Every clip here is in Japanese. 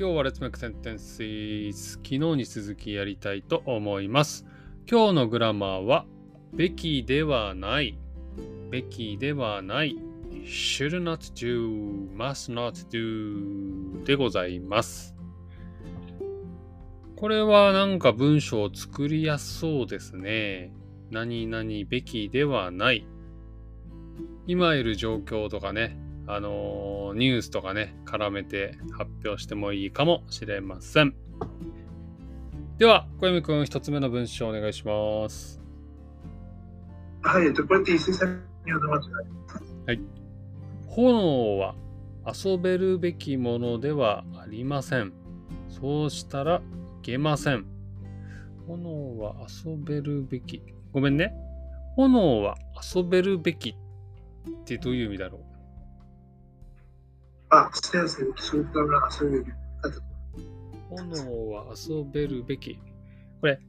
今日は Let's Make Sentences 昨日に続きやりたいと思います。今日のグラマーはべきではない、べきではない、should not do, must not do でございます。これはなんか文章を作りやすそうですね。何々べきではない。今いる状況とかね、あのーニュースとかね、絡めて発表してもいいかもしれません。では、小泉くん、一つ目の文章お願いします。はい、えっと、これって石井さんに読んでもらって炎は遊べるべきものではありません。そうしたらいけません。炎は遊べるべき。ごめんね。炎は遊べるべきってどういう意味だろう？あ、すいません、そういうのがそういうあと炎は遊べるべき。これ、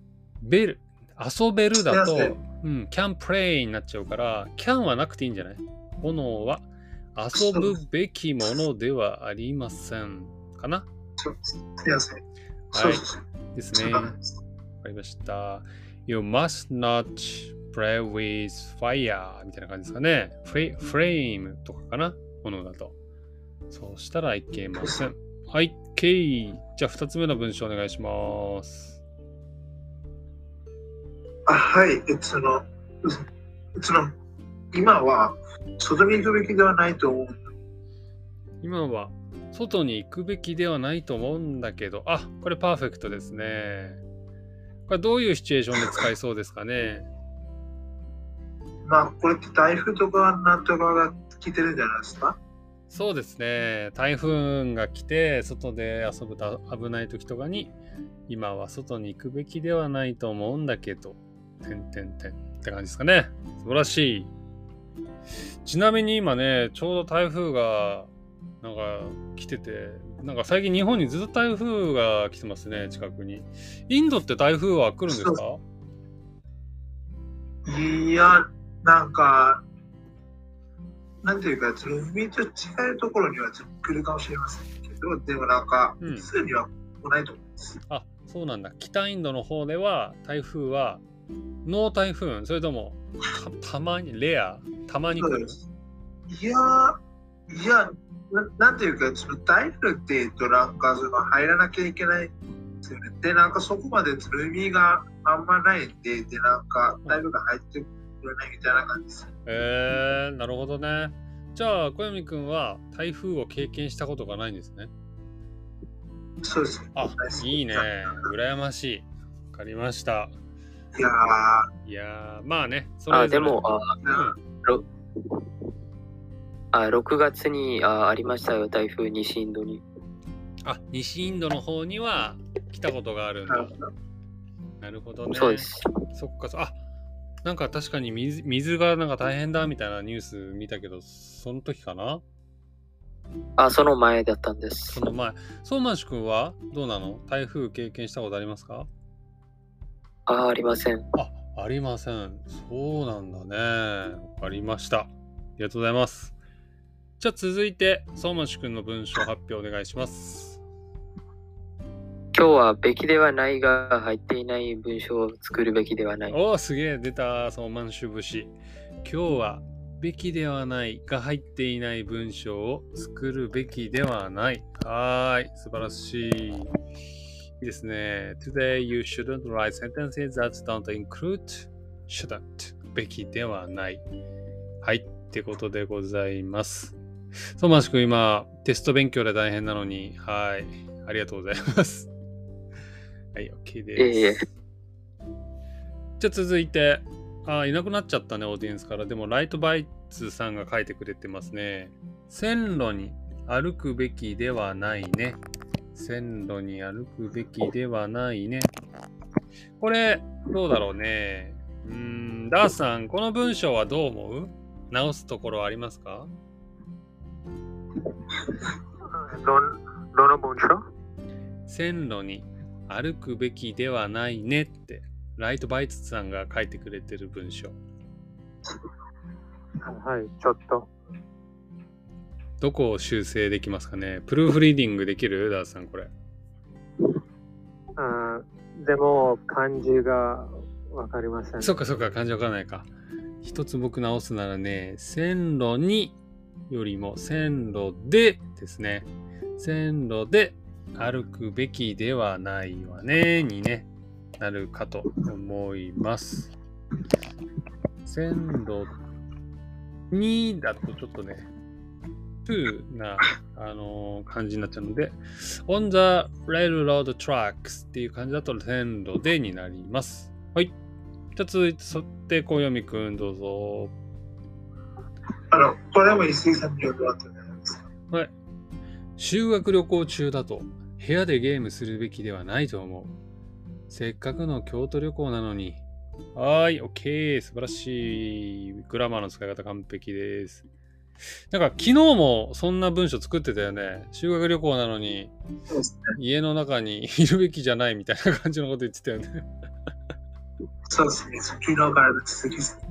ベル。遊べるだとうん、can play になっちゃうから、can はなくていいんじゃない？炎は遊ぶべきものではありません。かな？そうすい。ですね。わかりました。You must not play with fire みたいな感じですかね。フレフレームとかかな？炎だと。そうしたらいけません。はい、OK。じゃあ、二つ目の文章お願いします。あ、はい、えその、その、今は、外に行くべきではないと思う。今は外に行くべきではないと思うんだけど、あ、これパーフェクトですね。これどういうシチュエーションで使いそうですかね？まあ、これって台風とかなんとかが来てるんじゃないですか？そうですね。台風が来て、外で遊ぶと危ない時とかに、今は外に行くべきではないと思うんだけど、てんてんてんって感じですかね。素晴らしい。ちなみに今ね、ちょうど台風が、なんか来てて、なんか最近日本にずっと台風が来てますね、近くに。インドって台風は来るんですか？いや、なんか、なんていうか、その海と近いところにはちょっと来るかもしれませんけど、でもなんか、うん普通には来ないと思います。あ、そうなんだ。北インドの方では台風はノー台風それともたたまにレアたまに来る？いや、いや、ななんていうか、その台風って言うと、なんかその入らなきゃいけないんでなんかそこまで海があんまないんで、で、なんか台風が入ってくれないみたいな感じです。えー、なるほどね。じゃあ小読くんは台風を経験したことがないんですね。そうです。あいいね。羨ましい。わかりました。いやいやまあね。そあ、れでも、あ、うんあ6月にあありましたよ、台風西インドに。あ西インドの方には来たことがあるんだ。なるほどね。そうです。そっか、そあなんか確かに水水がなんか大変だみたいなニュース見たけど、その時かな？あ、その前だったんですそ。の前。相馬市君はどうなの？台風経験したことありますか？あ、ありません。あ、ありません。そうなんだね。わかりました。ありがとうございます。じゃあ続いて、相馬市君の文章発表お願いします。今日はべきではないが入っていない文章を作るべきではない。おお、すげえ、出た、相馬市節。今日は、べきではないが入っていない文章を作るべきではない。はーい、素晴らしい。いいですね。Today you shouldn't write sentences that don't include shouldn't べきではない。はい、ってことでございます。相馬市君、今、テスト勉強で大変なのに、はい、ありがとうございます。はい、OK です。いえじゃあ続いて、あいなくなっちゃったね、オーディエンスから。でも、ライトバイツさんが書いてくれてますね。線路に歩くべきではないね。線路に歩くべきではないね。これ、どうだろうね。うーん、ダースさん、この文章はどう思う？直すところありますか？どんどの文章？線路に歩くべきではないねって、ライトバイツさんが書いてくれてる文章。はい、ちょっと。どこを修正できますかね？プルーフリーディングできる？ダースさん、これ。あーでも、漢字がわかりません。そっかそっか、漢字わかんないか。一つ僕直すならね、線路によりも線路でですね。線路で歩くべきではないわね、にね、なるかと思います。線路にだとちょっとね、to な、あのー感じになっちゃうので、on the railroad tracks っていう感じだと線路でになります。はい。じゃあ続いて、そって小読みくんどうぞ。あの、これも石井さんによる後じゃないですか？はい。修学旅行中だと部屋でゲームするべきではないと思う。せっかくの京都旅行なのに。はーい、OK。素晴らしい。グラマーの使い方完璧です。なんか昨日もそんな文章作ってたよね。修学旅行なのに。家の中にいるべきじゃないみたいな感じのこと言ってたよね。そうですね。昨日からの続きですね。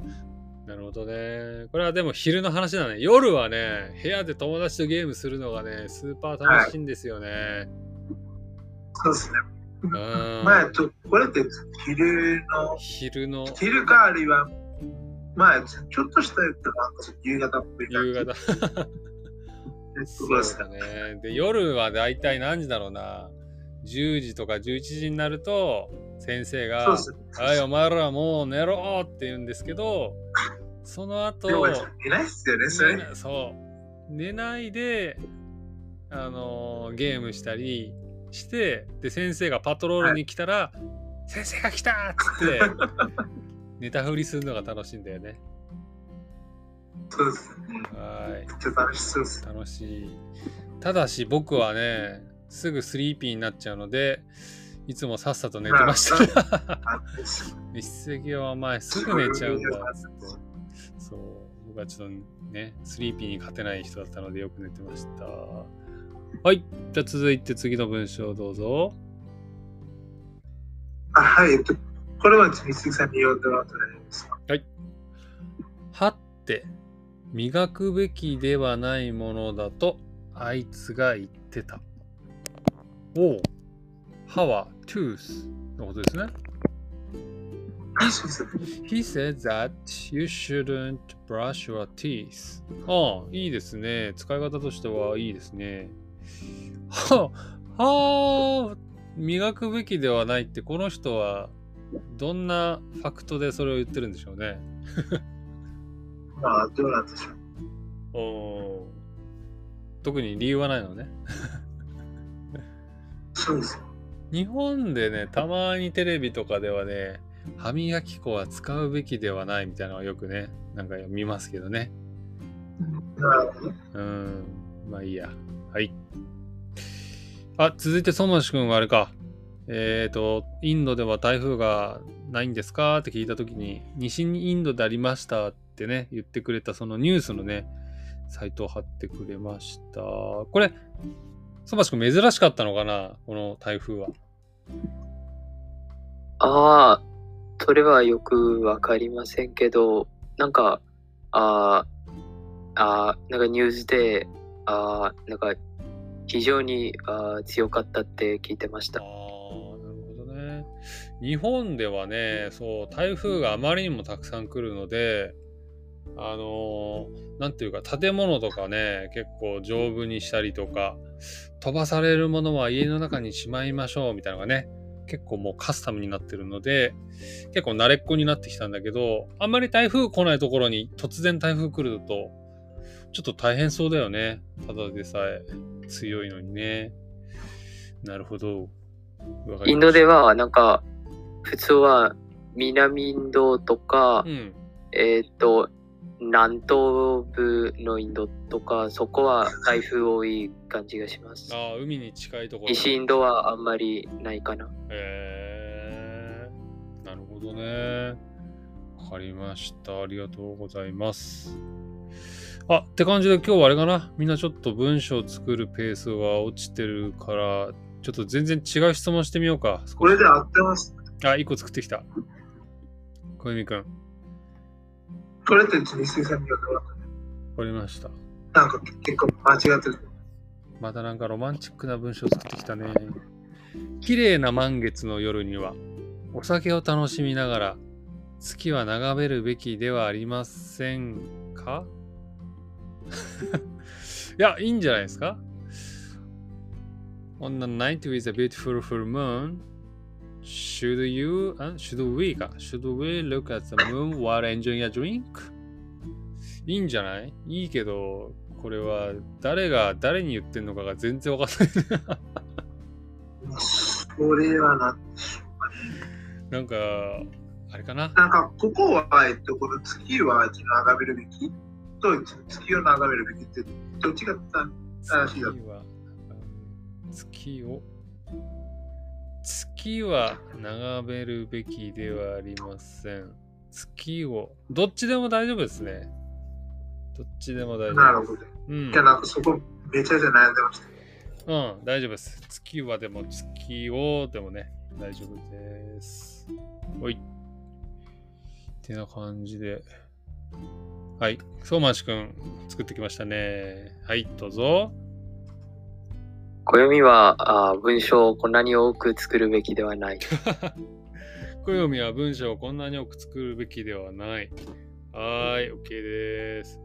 なるほどね。これはでも昼の話だね。夜はね、部屋で友達とゲームするのがね、スーパー楽しいんですよね。そうですね。うん。まあ、とこれって昼の、昼の昼かあるいは、まあ、ちょっとしたやつなんか夕方っぽい夕方。でそうですだね。で、夜はだいたい何時だろうな。10時とか11時になると、先生が。はい、お前らもう寝ろって言うんですけど、その後、でも、いないっすよね、それ。寝なそう。寝ないで、あのーゲームしたりして、で、先生がパトロールに来たら、先生が来たっつって、寝たふりするのが楽しいんだよね。そうですね。はい。めっちゃ楽しそうです。楽しい。ただし僕はね、すぐスリーピーになっちゃうので、いつもさっさと寝てました。一石はお前すぐ寝ちゃうんだ。そう、僕はちょっとね、スリーピーに勝てない人だったのでよく寝てました。はい。じゃあ続いて次の文章どうぞ。あはい、えっと、これは三杉さんに読んでもらったらいいですか？はって、磨くべきではないものだと、あいつが言ってた。おう。歯は tooth のことですね。He said that you shouldn't brush your teeth. ああ、いいですね。使い方としてはいいですね。はあ、はあ、磨くべきではないって、この人はどんなファクトでそれを言ってるんでしょうね。まあ、どうなんでしょう。おー特に理由はないのね。そうです。日本でね、たまにテレビとかではね、歯磨き粉は使うべきではないみたいなのをよくね、なんか見ますけどね。うん、まあいいや。はい。あ、続いて、ソマシ君はあれか。えっ、と、インドでは台風がないんですか？って聞いたときに、西にインドでありましたってね、言ってくれたそのニュースのね、サイトを貼ってくれました。これ、ソマシ君珍しかったのかな？この台風は。ああ、それはよくわかりませんけど、なんか、あーあ、なんかニュースで、あーなんか、非常にあー強かったって聞いてましたああ。、なるほどね。日本ではね、そう、台風があまりにもたくさん来るので、あのーなんていうか、建物とかね、結構丈夫にしたりとか、飛ばされるものは家の中にしまいましょうみたいなのがね、結構もうカスタムになってるので、結構慣れっこになってきたんだけど、あんまり台風来ないところに突然台風来ると、ちょっと大変そうだよね。ただでさえ強いのにね。なるほど。インドでは、なんか、普通は南インドとか、うん。えっ、と、南東部のインドとか、そこは台風多い感じがします。ああ、海に近いところ。西インドはあんまりないかな。へえなるほどね。わかりました。ありがとうございます。あ、って感じで今日はあれかな？みんなちょっと文章を作るペースが落ちてるから、ちょっと全然違う質問してみようか。これで合ってます。あ、一個作ってきた。小泉くん。わこれって三杉さんに読んでもらったかりました。なんか結構間違ってる。またなんかロマンチックな文章作ってきたね。綺麗な満月の夜にはお酒を楽しみながら月は眺めるべきではありませんか？いや、いいんじゃないですか On the night with a beautiful full moon, should you, uh, should we か Should we look at the moon while enjoying a drink? いいんじゃないいいけど、これは誰が誰に言ってんのかが全然わかんない。それはな。なんか、あれかななんか、ここは、えっと、この月は眺めるべきと、月を眺めるべきって、どっちが正しいだ月は月を月は眺めるべきではありません。月をどっちでも大丈夫ですね。どっちでも大丈夫です。なるほど。うんじゃあ、なんかそこめちゃめちゃ悩んでました。うん、大丈夫です。月はでも月をでもね、大丈夫です。おい。ってな感じで。はい。相馬市くん作ってきましたね。はい、どうぞ。暦はあー文章をこんなに多く作るべきではない。暦は文章をこんなに多く作るべきではない。はーい、OK です。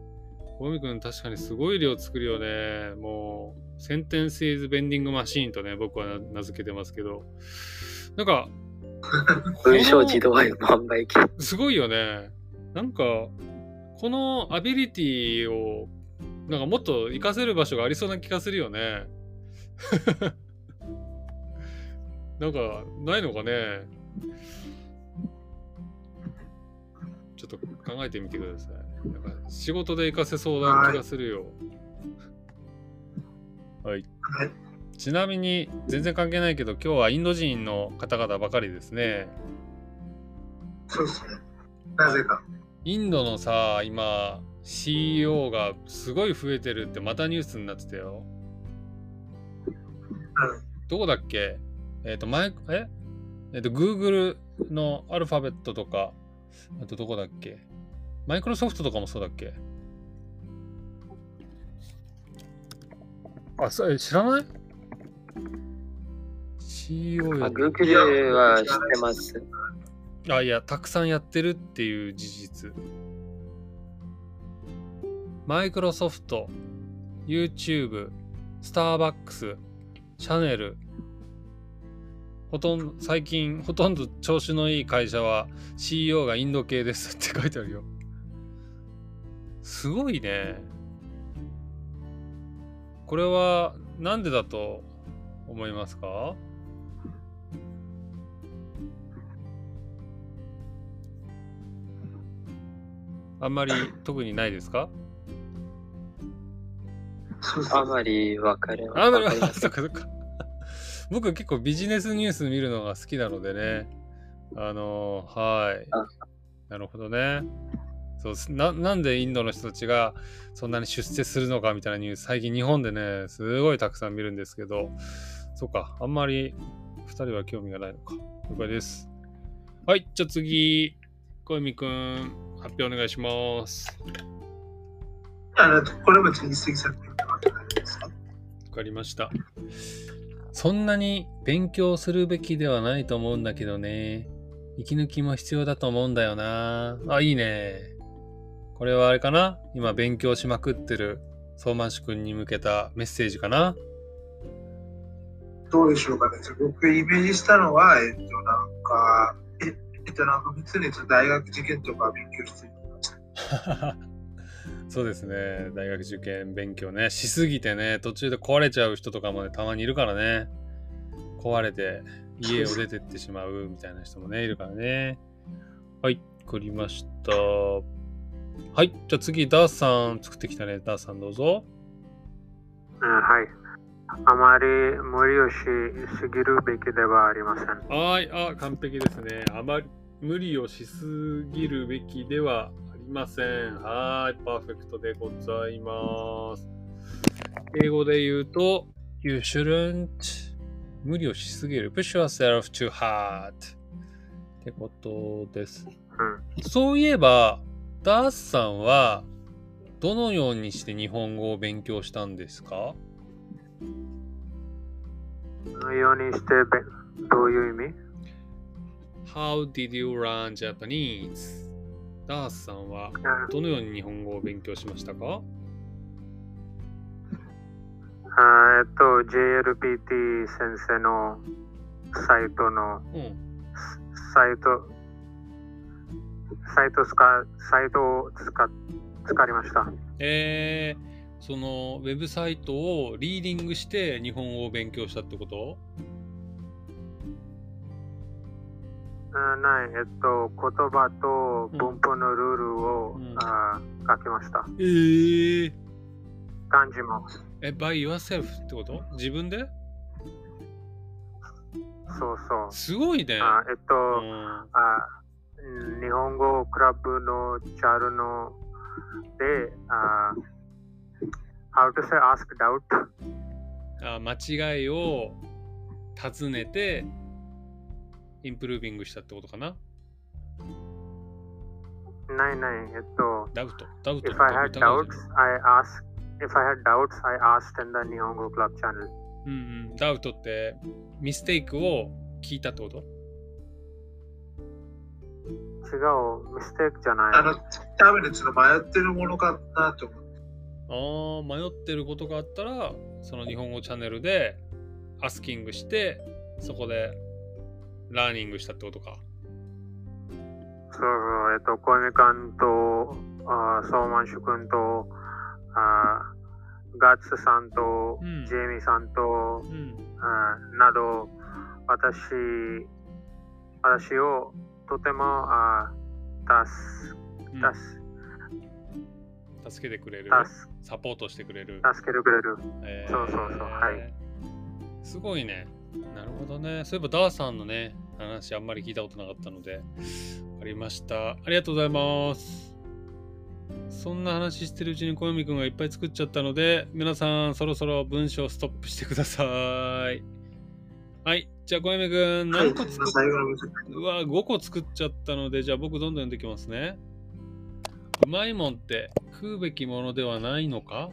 暦くん確かにすごい量作るよね。もう、センテンスイズベンディングマシーンとね、僕は名付けてますけど。なんか、文章自動販売機。すごいよね。なんか、このアビリティを、なんかもっと活かせる場所がありそうな気がするよね。なんか、ないのかね。ちょっと考えてみてください。なんか仕事で活かせそうな気がするよ。はい。はいちなみに、全然関係ないけど、今日はインド人の方々ばかりですね。そうですね。なぜか。インドのさ、今、CEO がすごい増えてるってまたニュースになってたよ。どこだっけ？えっ、と、マイク、え？えっ、と、Google のアルファベットとか、あとどこだっけ？マイクロソフトとかもそうだっけ？あ、そえ知らない ?CEO あより Google は知ってます。あ、いや、たくさんやってるっていう事実。マイクロソフト、YouTube、スターバックス、シャネル、ほとんど、最近、ほとんど調子のいい会社は CEO がインド系ですって書いてあるよ。すごいね。これは、なんでだと思いますか？あんまり特にないですか？あまりわかる。あんまり、あわかりません。そっかそっか。僕結構ビジネスニュース見るのが好きなのでね。あのーはい。あ。なるほどね。そうす。ななんでインドの人たちがそんなに出世するのかみたいなニュース最近日本でねすごいたくさん見るんですけど。そうか。あんまり2人は興味がないのか。了解です。はい。じゃあ次。小泉くん発表お願いしますあの、これも人生作品とかじゃないですか？わかりました。そんなに勉強するべきではないと思うんだけどね。息抜きも必要だと思うんだよな。あ、いいね。これはあれかな？今勉強しまくってる相馬市くんに向けたメッセージかな？どうでしょうかね。僕イメージしたのは、えっと、なんか、え、っと、なんか、別に大学受験とか勉強して。そうですね。大学受験勉強ね。しすぎてね、途中で壊れちゃう人とかもね、たまにいるからね。壊れて家を出てってしまうみたいな人もね、いるからね。はい、作りました。はい、じゃあ次、ダースさん作ってきたね。ダーさんどうぞ。うんはい。あまり無理をしすぎるべきではありません。はい、あ、完璧ですね。あまり無理をしすぎるべきではありません。はい、パーフェクトでございます。英語で言うと、You shouldn't 無理をしすぎる。push yourself too hard ってことです。うん。そういえば、ダースさんはどのようにして日本語を勉強したんですか？ようにしてべどういう意味？How did you learn Japanese? ダースさんはどのように日本語を勉強しましたか？あえっと、JLPT 先生のサイトのうん。サイト、サイト使、サイトを使、使いました。えー、そのウェブサイトをリーディングして日本語を勉強したってこと？あない、えっと、言葉と文法のルールを、うんあ書きました。えー、漢字も。え、by yourself ってこと？自分で？そうそう。すごいね。あえっと、うんあうん日本語クラブのチャルので、あ How to say ask doubt? あ間違いを尋ねてインプルービングしたってことかな？ないない、えっと、ダウト。ダウト。If I had doubts, I asked. If I had doubts, I asked in the Nihongo Club channel. うんうん。ダウトってミステイクを聞いたってこと？違う、ミステイクじゃない。あの、多分ね、ちょっと迷ってるものかなと思って。ああ、迷ってることがあったら、その日本語チャンネルでアスキングして、そこでラーニングしたってことか。そうそう、えっと、小泉君と、あーソーマンシュ君と、あーガッツさんと、うんジェイミーさんと、うん。など、私、私をとてもあー助うん助助けてくれる。助サポートしてくれる。助けてくれる。えそうそうそうはい。すごいね。なるほどね。そういえばダーさんのね、話あんまり聞いたことなかったので、わかりました。ありがとうございます。そんな話してるうちに小読くんがいっぱい作っちゃったので、皆さんそろそろ文章ストップしてください。はい。じゃあ小読くんはい、何個作っ最後の文章うわ、5個作っちゃったので、じゃあ僕どんどん読んできますね。うまいもんって食うべきものではないのか？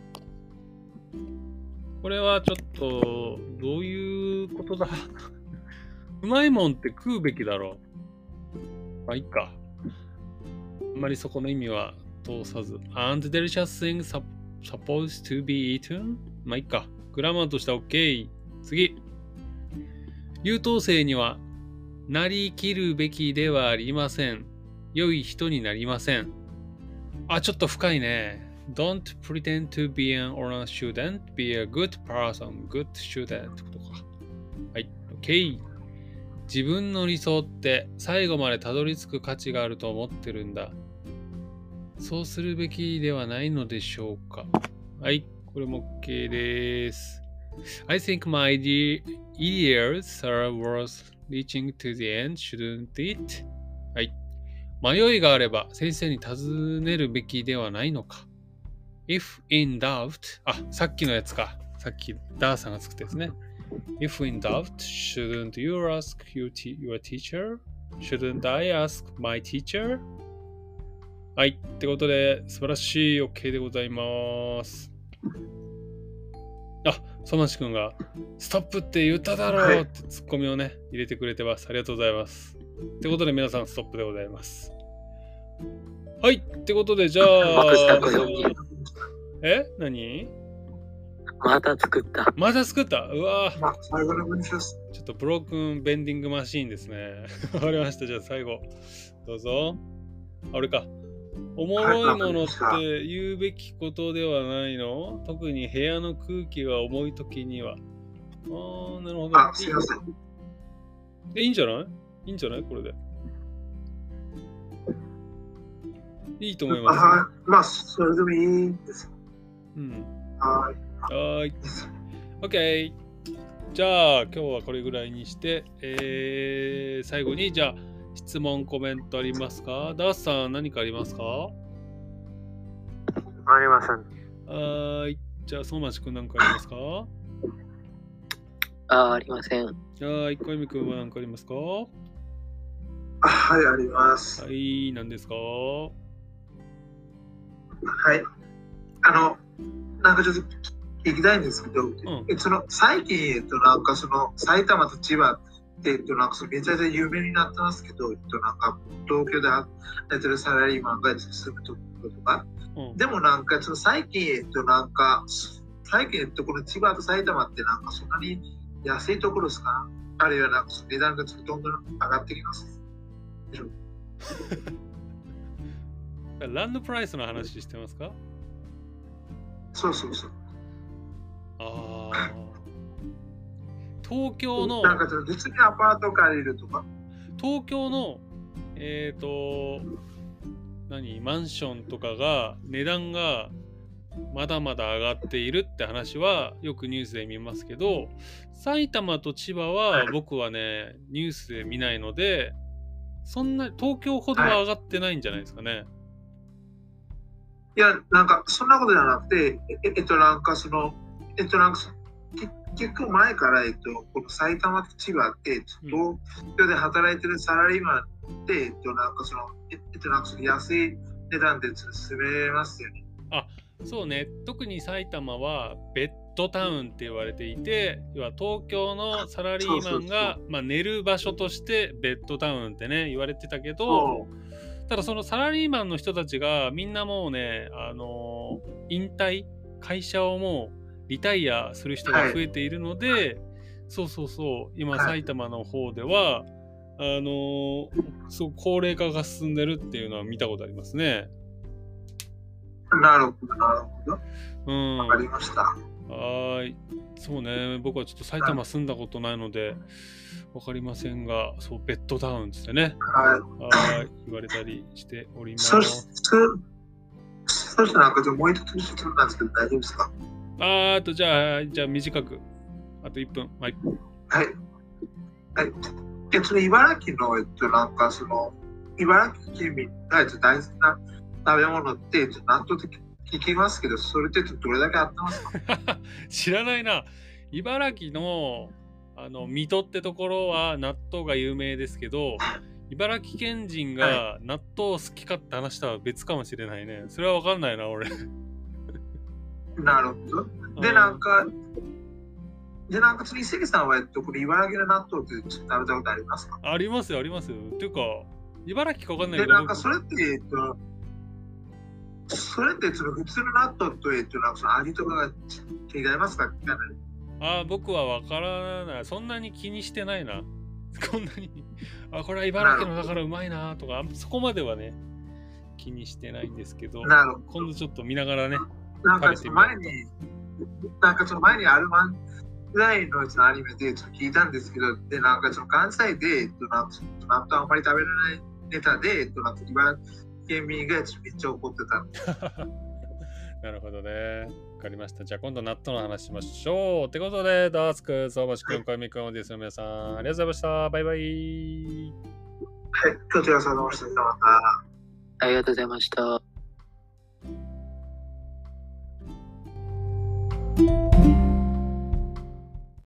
これはちょっと、どういうことだ？うまいもんって食うべきだろう？まあ、いいか。あんまりそこの意味は通さず。And delicious things supposed to be eaten? まあ、いいか。グラマーとしては OK。次。優等生にはなりきるべきではありません。良い人になりません。あ、ちょっと深いね。Don't pretend to be an honor student. Be a good person. Good student. ってことか。はい。OK。自分の理想って最後までたどり着く価値があると思ってるんだ。そうするべきではないのでしょうか。はい。これも OK です。I think my ideas are worth reaching to the end, shouldn't it? はい。迷いがあれば先生に尋ねるべきではないのか。If in doubt, あ、さっきのやつか。さっきダーさんが作ったやつね。If in doubt, shouldn't you ask your, your teacher? Shouldn't I ask my teacher? はい。ってことで、素晴らしい OK でございます。あ、ソマシ君が、ストップって言っただろはいうってツッコミをね、入れてくれてます。ありがとうございます。ってことで皆さんストップでございます。はい。ってことで、じゃあえ？何？また作った。また作った？うわ。ちょっとブロークンベンディングマシーンですね。わかりました。じゃあ最後、どうぞ。あれか。おもろいものって言うべきことではないの？特に部屋の空気が重い時には。ああ、なるほど。あ、すいません。え、いいんじゃない？いいんじゃない？これで。いいと思いあます。はい。まあ、それでもいいんです。うん。はい。はーい。OK。じゃあ、今日はこれぐらいにして、えー、最後に、じゃあ、質問、コメントありますか？ダースさん、何かありますか？はありません。ーい。じゃあ、相馬市くん何かありますか？はあー、ありません。ーい。小泉くんは何かありますか？はあはい、あります。い。何ですか？はい。あの、なんかちょっと聞きたいんですけど、んえその最近、えっと、なんかその埼玉と千葉って、えっと、なんかそのめちゃめちゃ有名になってますけど、えっと、なんか東京で働いてるサラリーマンが住むところとか、うん。でもなんかその最近、えっと、なんか、最近、えっと、この千葉と埼玉ってなんかそんなに安いところですかあるいはなんかその値段がちょっとどんどん上がってきます。ランドプライスの話してますか？そうそうそう。ああ。東京の、なんかその別にアパート借りるとか。東京の、えっ、と、何、マンションとかが、値段がまだまだ上がっているって話はよくニュースで見ますけど、埼玉と千葉は僕はね、ニュースで見ないので、そんな、東京ほどは上がってないんじゃないですかね。いや、なんかそんなことじゃなくて、ええっと、なんかその、えっと、なんか結構前から、えっと、この埼玉と千葉って、東京で働いてるサラリーマンって、えっと、なんかその、ええっと、なんかその安い値段で住めますよね。そうね、特に埼玉はベッドタウンって言われていて、要は東京のサラリーマンがまあ寝る場所としてベッドタウンってね、言われてたけど、ただそのサラリーマンの人たちがみんなもうね、あのー引退、会社をもうリタイアする人が増えているので、そうそうそう、今はい。埼玉の方では、あのーそう高齢化が進んでるっていうのは見たことありますね。なるほど、なるほど。うん。わかりました。はーい。そうね、僕はちょっと埼玉住んだことないので、わかりませんが、そう、ベッドタウンですね。はい。はーい。言われたりしております。そしそしてなんか、じゃあもう一つ質問なんですけど、大丈夫ですか？あーあと、じゃあ、じゃあ短く。あと1分。はい。はい。はい。えっと、茨城の、えっと、なんかその、茨城県民がえっと大好きな食べ物って、えっと、納豆って聞きますけど、それってどれだけあってますか？知らないな。茨城の、あの、水戸ってところは納豆が有名ですけど、茨城県人が納豆好きかって話したら別かもしれないね。それはわかんないな、俺。なるほど。で、なんか、で、なんか、次、関さんは、えっと、これ茨城の納豆って食べたことありますか？ありますよ、ありますよ。っていうか、茨城かわかんないで、けど、なんか、それって、えっと、それって、その普通の納豆と、えっと、なんかその味とかが違いますか？あー僕はわからない。そんなに気にしてないな。こんなに。あ、これは茨城のだからうまいなとか、そこまではね、気にしてないんですけど、なる。今度ちょっと見ながらね。なんかその前に、なんかその前にアルマンぐらいのそのアニメでちょっと聞いたんですけど、で、なんかその関西で、えっと、なんかその納豆あんまり食べられないネタで、えっと、なんか茨城県民がめっちゃ怒ってた なるほどね。わかりました。じゃあ今度納豆の話しましょう。ってことで、ダースクん、相馬市くん、小泉く、オーディエンスの皆さん、ありがとうございました。バイバイ。はい、こちら様でした。また。ありがとうございました。